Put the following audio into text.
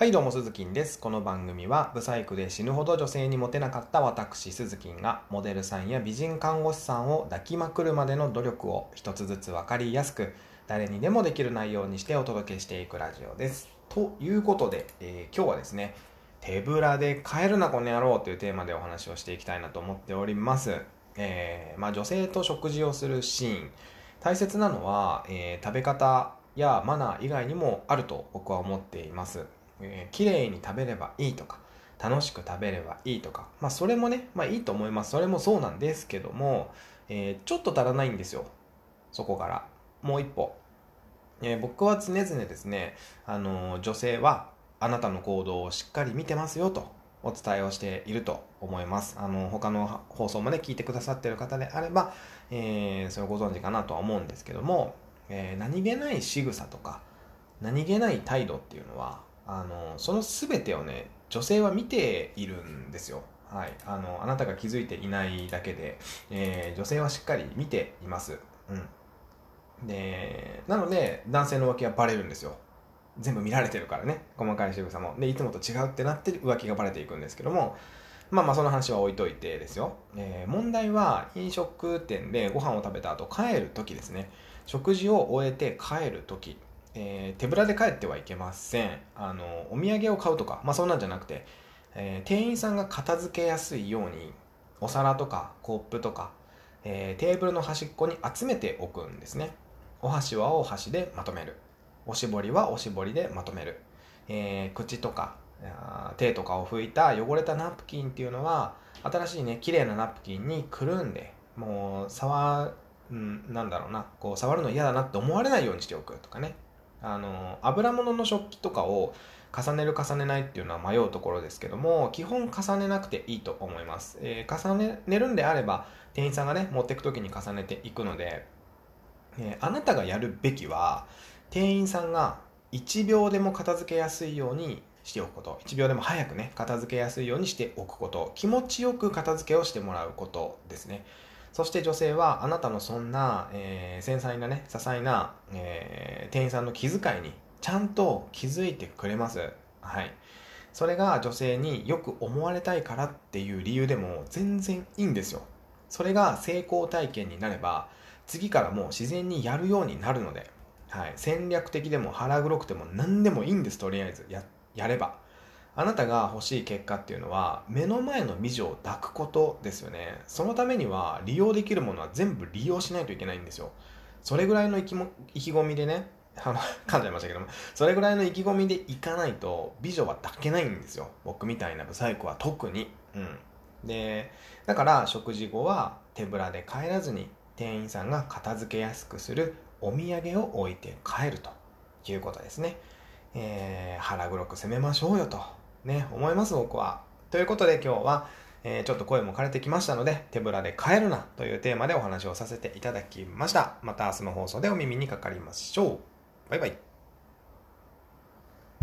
はいどうも鈴木です。この番組はブサイクで死ぬほど女性にモテなかった私鈴木がモデルさんや美人看護師さんを抱きまくるまでの努力を一つずつ分かりやすく誰にでもできる内容にしてお届けしていくラジオです。ということで、えー今日はですね手ぶらで帰るなこの野郎というテーマでお話をしていきたいなと思っております。えーまあ、女性と食事をするシーン大切なのは、えー食べ方やマナー以外にもあると僕は思っています。えー、綺麗に食べればいいとか楽しく食べればいいとかまあそれもねまあいいと思います。それもそうなんですけども、えーちょっと足らないんですよ。そこから。もう一歩、えー僕は常々ですねあのー女性はあなたの行動をしっかり見てますよとお伝えをしていると思います。あの他の放送まで聞いてくださってる方であれば、えーそれをご存知かなとは思うんですけども、えー何気ない仕草とか何気ない態度っていうのはあのその全てをね女性は見ているんですよ。はい。あのあなたが気づいていないだけで、えー女性はしっかり見ています。うん。でなので男性の浮気はバレるんですよ。全部見られてるからね。細かい仕草も。でいつもと違うってなって浮気がバレていくんですけどもまあまあその話は置いといてですよ、えー問題は飲食店でご飯を食べた後帰る時ですね。食事を終えて帰る時。えー手ぶらで帰ってはいけません。あのお土産を買うとか、まあ、そんなんじゃなくて、えー店員さんが片付けやすいようにお皿とかコップとか、えーテーブルの端っこに集めておくんですね。お箸はお箸でまとめる。おしぼりはおしぼりでまとめる、え口とか手とかを拭いた汚れたナプキンっていうのは新しいね綺麗なナプキンにくるんでもう触うん、なんだろうなこう触るの嫌だなって思われないようにしておくとかね。あの油物の食器とかを重ねる重ねないっていうのは迷うところですけども基本重ねなくていいと思います、えー重ねるんであれば店員さんがね持ってく時に重ねていくので、えーあなたがやるべきは店員さんが1秒でも片付けやすいようにしておくこと。1秒でも早くね片付けやすいようにしておくこと。気持ちよく片付けをしてもらうことですね。そして女性はあなたのそんな、えー繊細なね、些細な、えー店員さんの気遣いにちゃんと気づいてくれます。はい。それが女性によく思われたいからっていう理由でも全然いいんですよ。それが成功体験になれば、次からもう自然にやるようになるので、はい。戦略的でも腹黒くても何でもいいんです、とりあえず。や、やれば。あなたが欲しい結果っていうのは目の前の美女を抱くことですよね。そのためには利用できるものは全部利用しないといけないんですよ。それぐらいの意気も意気込みでねあの 噛んじゃいましたけどもそれぐらいの意気込みでいかないと美女は抱けないんですよ。僕みたいなブサイクは特に。うん。でだから食事後は手ぶらで帰らずに店員さんが片付けやすくするお土産を置いて帰るということですね。えー腹黒く攻めましょうよと。ね、思います僕は。ということで今日は、えーちょっと声も枯れてきましたので、手ぶらで帰るなというテーマでお話をさせていただきました。また明日の放送でお耳にかかりましょう。バイバイ。